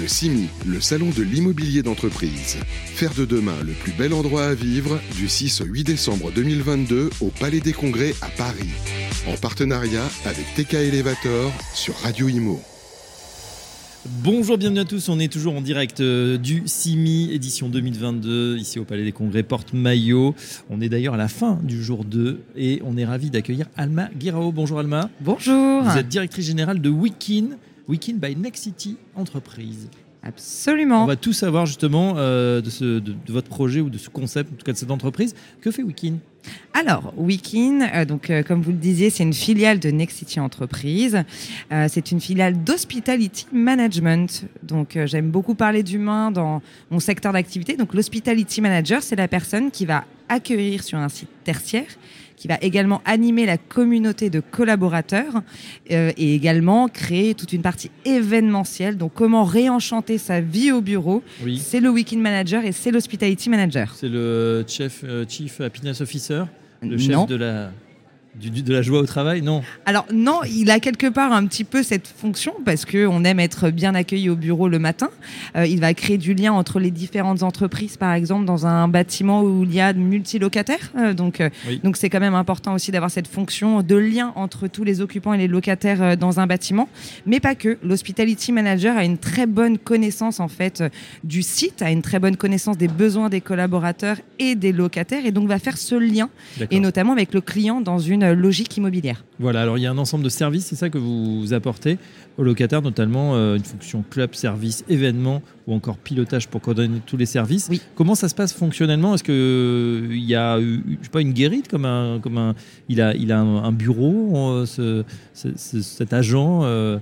Le CIMI, le salon de l'immobilier d'entreprise. Faire de demain le plus bel endroit à vivre du 6 au 8 décembre 2022 au Palais des Congrès à Paris. En partenariat avec TK Elevator sur Radio Imo. Bonjour, bienvenue à tous. On est toujours en direct euh, du CIMI édition 2022 ici au Palais des Congrès Porte Maillot. On est d'ailleurs à la fin du jour 2 et on est ravi d'accueillir Alma Guirao. Bonjour Alma. Bonjour. Vous êtes directrice générale de Weekin, Weekin by Next City Entreprise. Absolument. On va tout savoir justement euh, de, ce- de- de votre projet ou de ce concept, en tout cas de cette entreprise. Que fait Weekin Alors, Weekin, euh, donc euh, comme vous le disiez, c'est une filiale de Next City Entreprise. Euh, c'est une filiale d'Hospitality Management. Donc, j'aime beaucoup parler d'humain dans mon secteur d'activité. Donc, l'Hospitality Manager, c'est la personne qui va accueillir sur un site tertiaire, qui va également animer la communauté de collaborateurs euh, et également créer toute une partie événementielle. Donc, comment réenchanter sa vie au bureau. Oui. C'est le Weekend Manager et c'est l'Hospitality Manager. C'est le chef, euh, Chief Happiness Officer, le chef Non. de la, du- du- de la joie au travail Non. Alors non, il a quelque part un petit peu cette fonction parce que on aime être bien accueilli au bureau le matin. Euh, il va créer du lien entre les différentes entreprises, par exemple dans un bâtiment où il y a de multilocataires. Euh, donc euh, Oui. donc c'est quand même important aussi d'avoir cette fonction de lien entre tous les occupants et les locataires euh, dans un bâtiment. Mais pas que. L'hospitality manager a une très bonne connaissance en fait du site, a une très bonne connaissance des besoins des collaborateurs et des locataires et donc va faire ce lien et notamment avec le client dans une logique immobilière. Voilà, alors il y a un ensemble de services, c'est ça que vous apportez aux locataires, notamment euh, une fonction club, service, événement ou encore pilotage pour coordonner tous les services. Oui. Comment ça se passe fonctionnellement? Est-ce qu'il y a eu, je sais pas, une guérite comme un, comme un, il a, il a un, un bureau, euh, ce- ce- ce- cet agent, euh,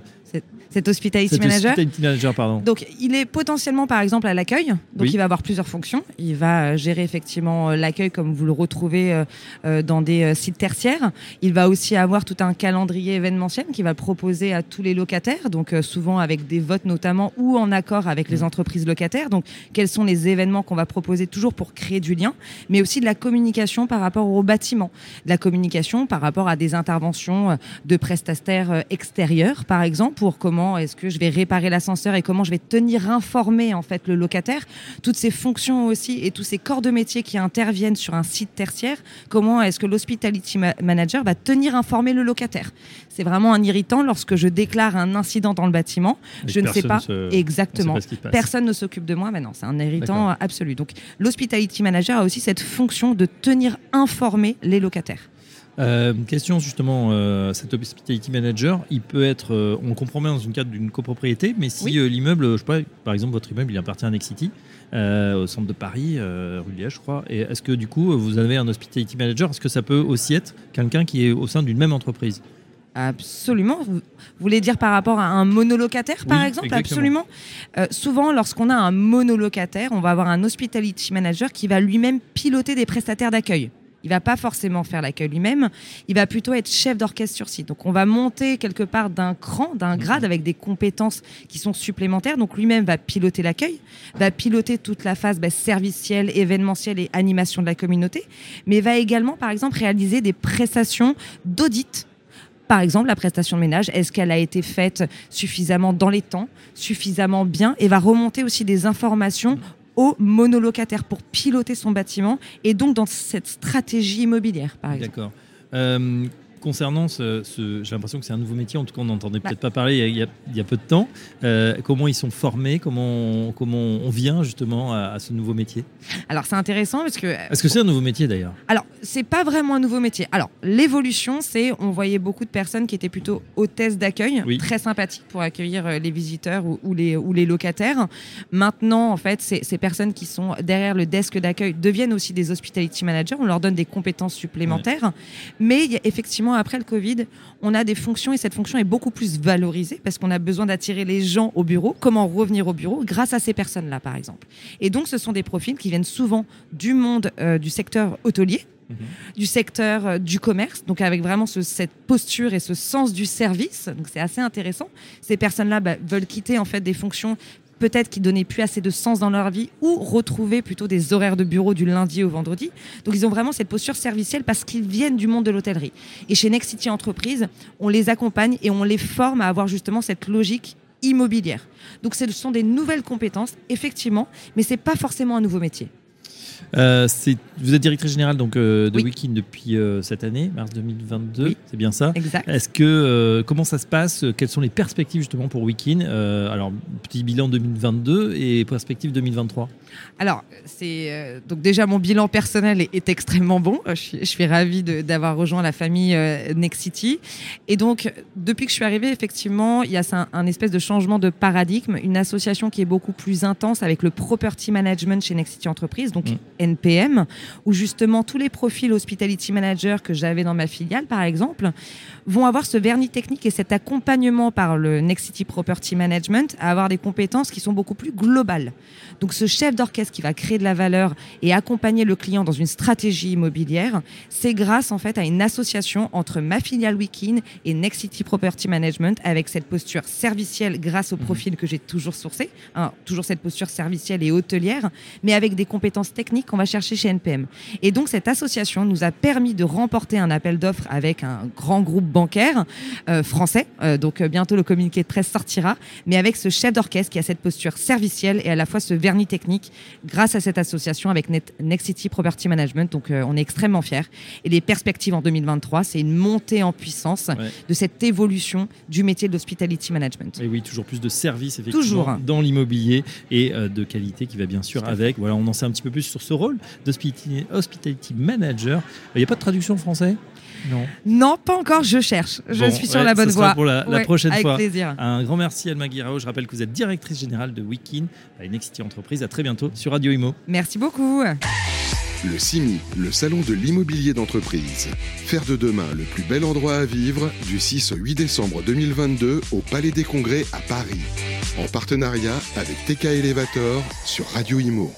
Cet hospitality manager. hospitality manager, pardon. Donc, il est potentiellement, par exemple, à l'accueil. Donc, Oui. il va avoir plusieurs fonctions. Il va euh, gérer effectivement euh, l'accueil, comme vous le retrouvez euh, dans des sites tertiaires. Il va aussi avoir tout un calendrier événementiel qu'il va proposer à tous les locataires. Donc, souvent avec des votes notamment ou en accord avec les entreprises locataires. Donc, quels sont les événements qu'on va proposer toujours pour créer du lien, mais aussi de la communication par rapport au bâtiment, de la communication par rapport à des interventions de prestataires extérieurs, par exemple, pour comment est-ce que je vais réparer l'ascenseur et comment je vais tenir informé en fait le locataire. Toutes ces fonctions aussi et tous ces corps de métier qui interviennent sur un site tertiaire, comment est-ce que l'hospitality ma- manager va tenir informé le locataire. C'est vraiment un irritant lorsque je déclare un incident dans le bâtiment. Et je ne sais pas se- on sait exactement. pas. Personne ne s'occupe de moi, mais non, c'est un irritant absolu. Donc, l'hospitality manager a aussi cette fonction de tenir informés les locataires. Euh, question justement, euh, cet hospitality manager, il peut être, euh, on le comprend bien dans une cadre d'une copropriété, mais si Oui. l'immeuble, je sais pas, par exemple votre immeuble, il appartient à Next City, euh, au centre de Paris, rue Liège, je crois, et est-ce que du coup vous avez un hospitality manager? Est-ce que ça peut aussi être quelqu'un qui est au sein d'une même entreprise? Absolument. Vous voulez dire par rapport à un monolocataire, par Oui, exemple? exactement. Absolument. Euh, souvent, lorsqu'on a un monolocataire, on va avoir un hospitality manager qui va lui-même piloter des prestataires d'accueil. Il va pas forcément faire l'accueil lui-même, il va plutôt être chef d'orchestre sur site. Donc on va monter quelque part d'un cran, d'un grade avec des compétences qui sont supplémentaires. Donc lui-même va piloter l'accueil, va piloter toute la phase bah, servicielle, événementielle et animation de la communauté, mais va également par exemple réaliser des prestations d'audit par exemple, la prestation de ménage, est-ce qu'elle a été faite suffisamment dans les temps, suffisamment bien, et va remonter aussi des informations aux monolocataires pour piloter son bâtiment et donc dans cette stratégie immobilière, par exemple. D'accord. Euh, concernant ce, ce- j'ai l'impression que c'est un nouveau métier, en tout cas on n'entendait Bah. peut-être pas parler il y a- il y, peu de temps. Euh, comment ils sont formés Comment, comment on vient justement à, à ce nouveau métier? Alors c'est intéressant parce que Est-ce que c'est un nouveau métier d'ailleurs Alors, c'est pas vraiment un nouveau métier. Alors, l'évolution, c'est on voyait beaucoup de personnes qui étaient plutôt hôtesses d'accueil, Oui. très sympathiques pour accueillir euh, les visiteurs ou, ou les, ou les locataires. Maintenant, en fait, ces, ces personnes qui sont derrière le desk d'accueil deviennent aussi des hospitality managers. On leur donne des compétences supplémentaires. Mais il y a effectivement, après le Covid, on a des fonctions et cette fonction est beaucoup plus valorisée parce qu'on a besoin d'attirer les gens au bureau. Comment revenir au bureau grâce à ces personnes-là, par exemple? Et donc, ce sont des profils qui viennent souvent du monde euh, du secteur hôtelier du secteur euh, du commerce, donc avec vraiment ce- cette posture et ce sens du service. Donc c'est assez intéressant. Ces personnes-là bah, veulent quitter en fait des fonctions peut-être qui donnaient plus assez de sens dans leur vie ou retrouver plutôt des horaires de bureau du lundi au vendredi. Donc ils ont vraiment cette posture servicielle parce qu'ils viennent du monde de l'hôtellerie. Et chez Next City on les accompagne et on les forme à avoir justement cette logique immobilière. Donc ce sont des nouvelles compétences, effectivement, mais c'est pas forcément un nouveau métier. Euh, vous êtes directrice générale donc, euh, de Oui. Wikin depuis euh, cette année, mars 2022, Oui. c'est bien ça? Exact. Est-ce que comment ça se passe? Quelles sont les perspectives justement pour Wikin Euh, Alors petit bilan 2022 et perspective 2023. Alors, c'est donc déjà mon bilan personnel est, est extrêmement bon. Je suis, je suis ravie d'avoir rejoint la famille Next City. Et donc, depuis que je suis arrivée, effectivement, il y a un, un espèce de changement de paradigme, une association qui est beaucoup plus intense avec le property management chez Next City Entreprise, donc Mm. NPM, où justement tous les profils hospitality manager que j'avais dans ma filiale, par exemple, vont avoir ce vernis technique et cet accompagnement par le Next City Property Management à avoir des compétences qui sont beaucoup plus globales. Donc ce chef d'orchestre qui va créer de la valeur et accompagner le client dans une stratégie immobilière, c'est grâce en fait à une association entre ma filiale Wikin et Next City Property Management avec cette posture servicielle grâce au profil que j'ai toujours sourcé, hein, toujours cette posture servicielle et hôtelière, mais avec des compétences techniques qu'on va chercher chez NPM. Et donc cette association nous a permis de remporter un appel d'offres avec un grand groupe bancaire euh, français. Euh, donc euh, bientôt le communiqué de presse sortira, mais avec ce chef d'orchestre qui a cette posture servicielle et à la fois ce vernis technique grâce à cette association avec Net- Next City Property Management. Donc euh, on est extrêmement fiers. Et les perspectives en 2023, c'est une montée en puissance Ouais. de cette évolution du métier de l'hospitality management. Et oui, toujours plus de services effectivement Toujours. dans l'immobilier et de qualité qui va bien sûr avec. Voilà, on en sait un petit peu plus sur ce rôle d'hospitality hospitality manager. Il n'y a pas de traduction en français? Non. Non, pas encore, je cherche. Je Bon, suis sur ouais, la bonne ce sera voie. pour la, la Ouais, prochaine avec fois. plaisir. Un grand merci Alma Guirao. Je rappelle que vous êtes directrice générale de Wikin à Next City Entreprise. À très bientôt sur Radio Imo. Merci beaucoup. Le CIMI, le salon de l'immobilier d'entreprise. Faire de demain le plus bel endroit à vivre du 6 au 8 décembre 2022 au Palais des Congrès à Paris. En partenariat avec TK Elevator sur Radio Imo.